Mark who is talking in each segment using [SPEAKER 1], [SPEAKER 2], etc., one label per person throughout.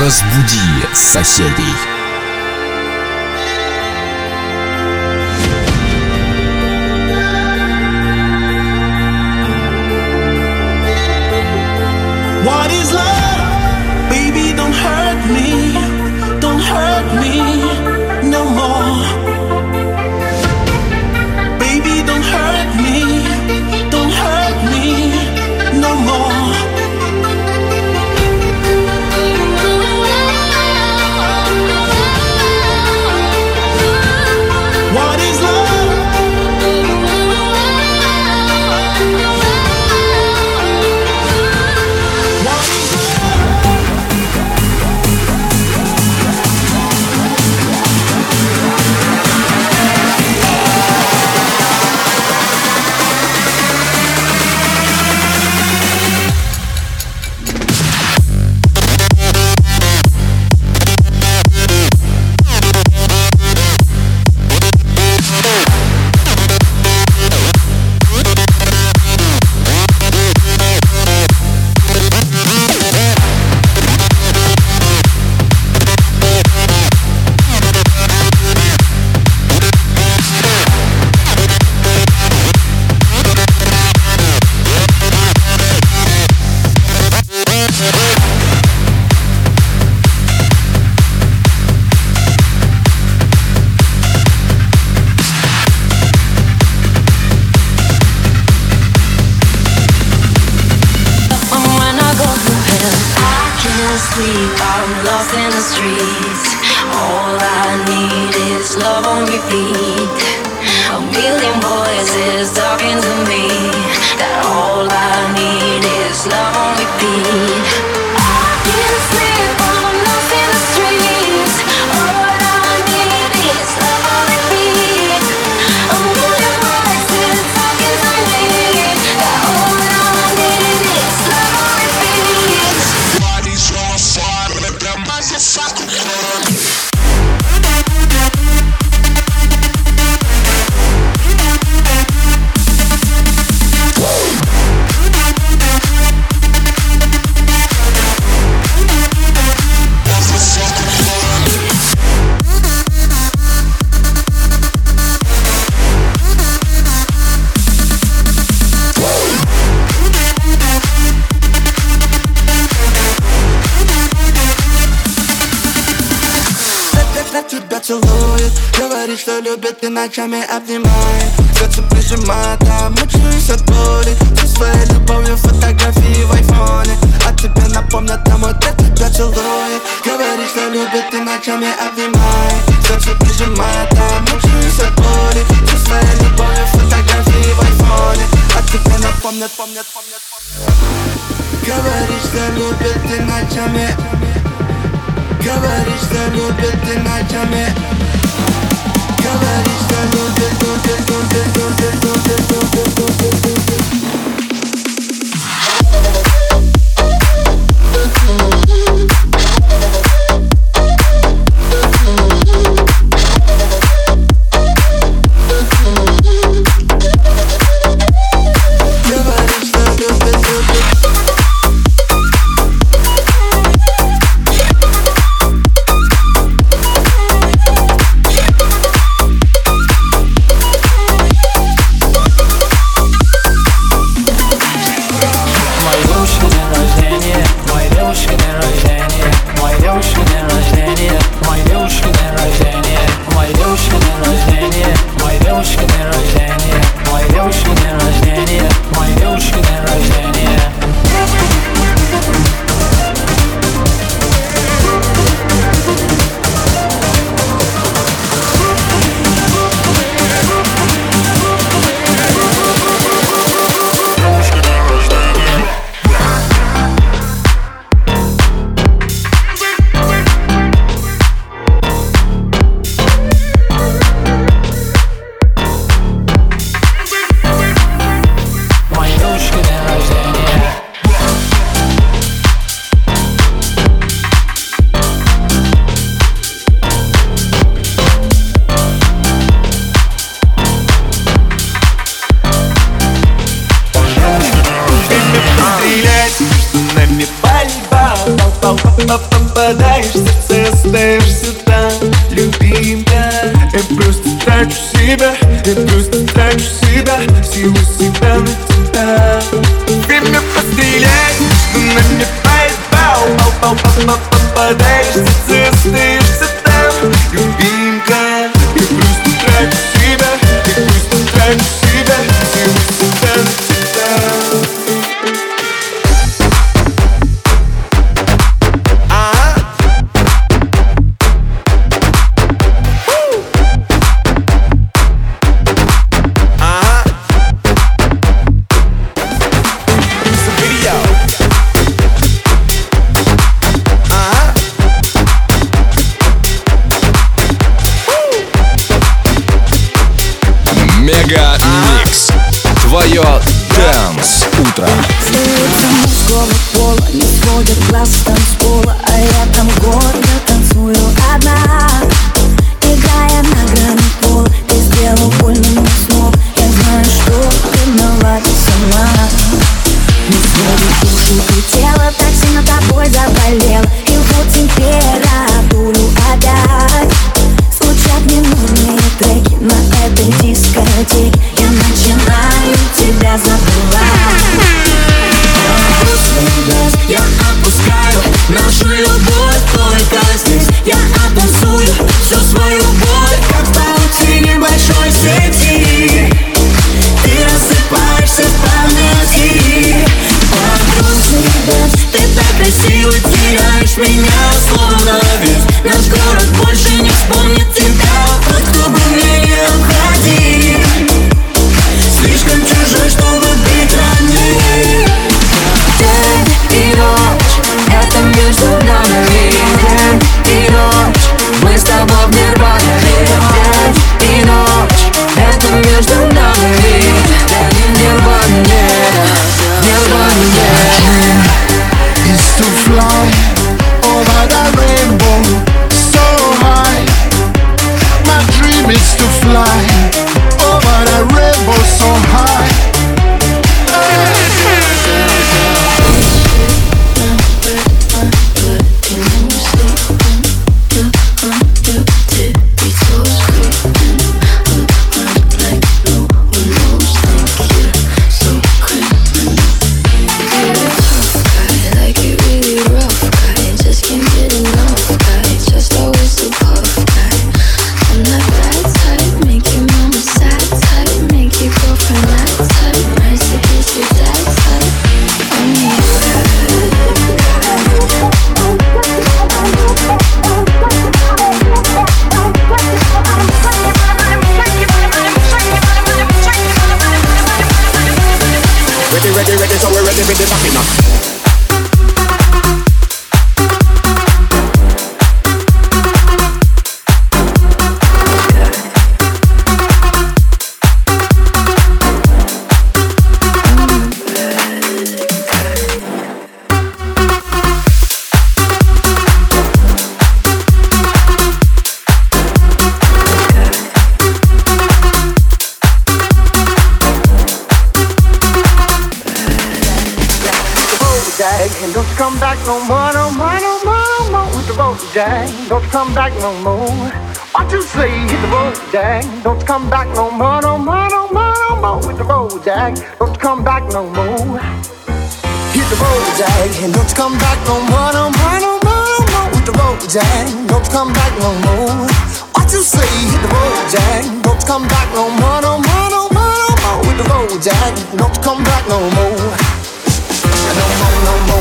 [SPEAKER 1] Разбуди соседей.
[SPEAKER 2] What is love?
[SPEAKER 3] sleep, I'm lost in the streets. All I need is love on repeat. A million voices talking to me.
[SPEAKER 4] все любят, ты ночами обнимай Сердце прижимает, а мучаюсь от боли Со своей любовью фотографии в айфоне А тебе напомнят там вот это тебя целует Говори, что любит, ты ночами обнимай Сердце прижимает, а мучаюсь от боли Со своей любовью фотографии в айфоне А тебе напомнят, помнят, помнят, помнят Говори, что любит, ты ночами Говори, что любит, ты ночами Nobody's done, done, done, done, done,
[SPEAKER 5] the glass
[SPEAKER 3] Пускаю нашу любовь
[SPEAKER 6] no more, no more, no more, no more with the boat, Jack. Don't come back no more. What you say, hit the boat, Jack. Don't come back no more, no more, no more, no more with the boat, Jack. Don't come back no more. Hit the road, Jack, and don't come back no more, no more, no more, no more with the road, Jack. Don't come back no more. What you say, hit the road, Jack. Don't come back no more, no more, no more, no more with the road, Jack. Don't come back no more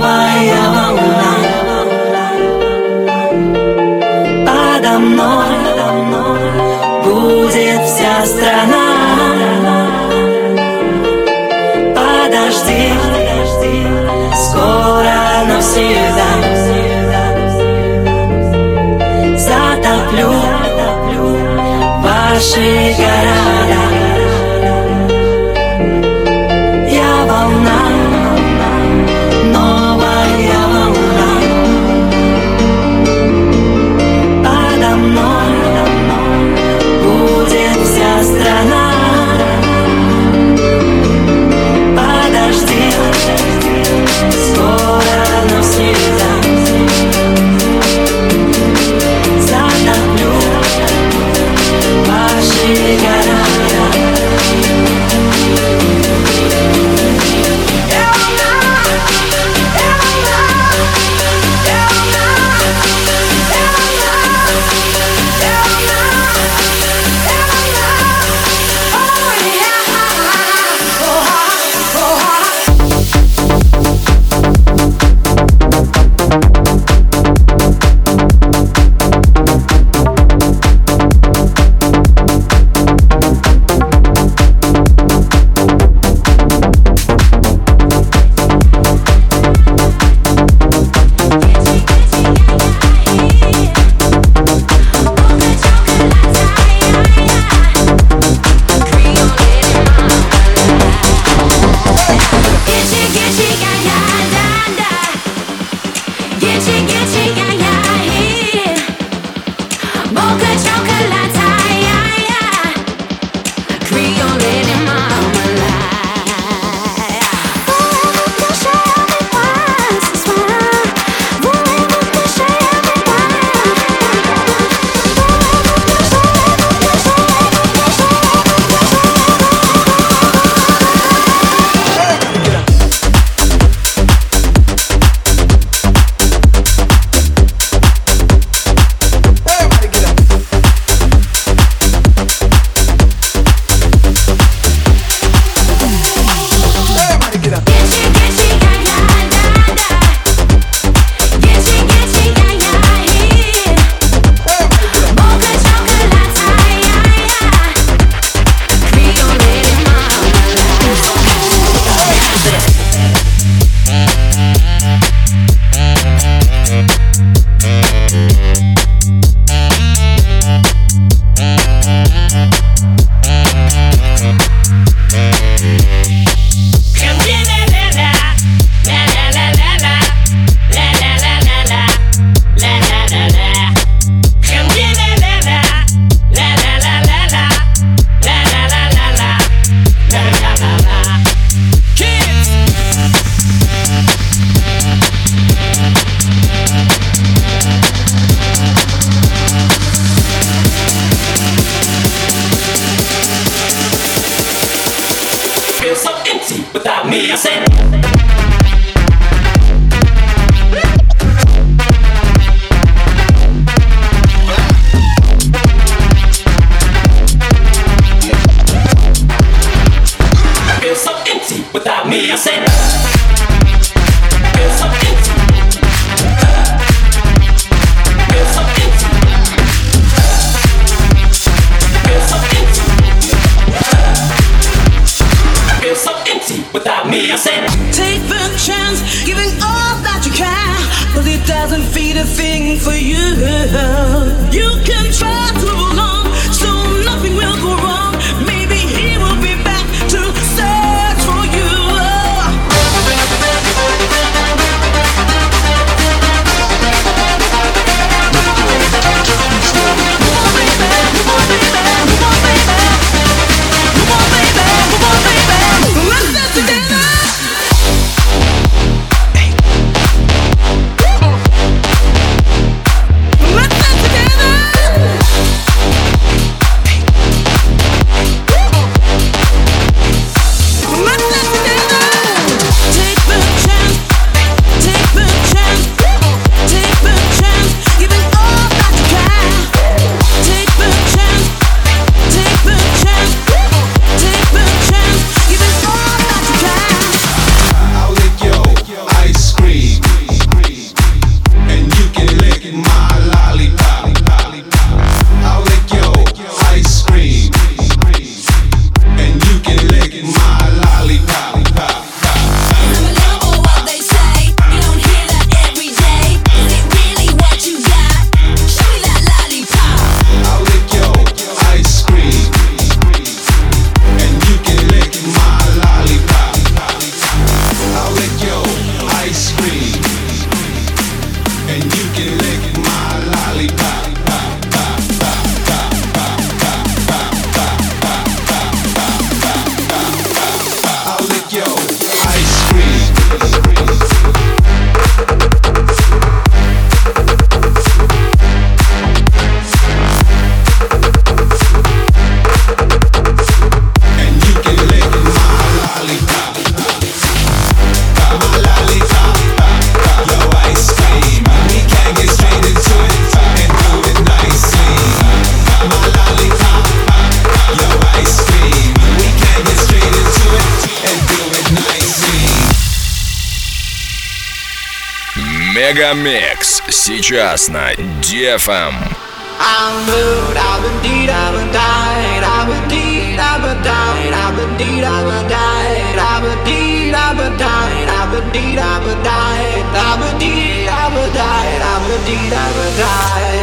[SPEAKER 3] новая волна Подо мной будет вся страна Подожди, скоро навсегда Затоплю ваши города
[SPEAKER 7] without me. I said.
[SPEAKER 1] Мегамикс сейчас на DFM.
[SPEAKER 4] I'm moved, I'm indeed, I'm a died, I'm indeed, I'm a died, I'm indeed, I'm a died, I'm indeed, I'm a died, I'm indeed, I'm a died, I'm indeed, I'm a died, I'm indeed, I'm a died.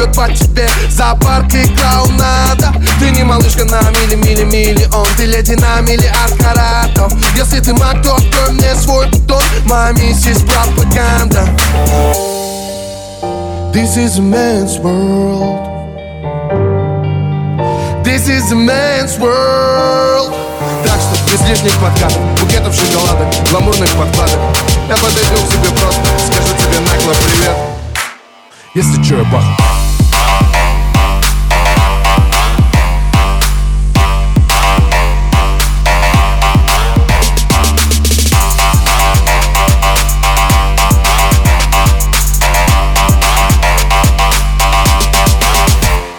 [SPEAKER 8] живет по тебе Зоопарк и надо. Ты не малышка на мили-мили-миллион Ты леди на миллиард каратов Если ты маг, то открой мне свой бутон Моя миссия миссис пропаганда This is a man's world This is a man's world Так что без лишних подкатов Букетов шоколада, гламурных подкладок Я подойду к тебе просто Скажу тебе нагло привет Если чё, я бахну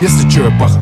[SPEAKER 8] если чё, я паха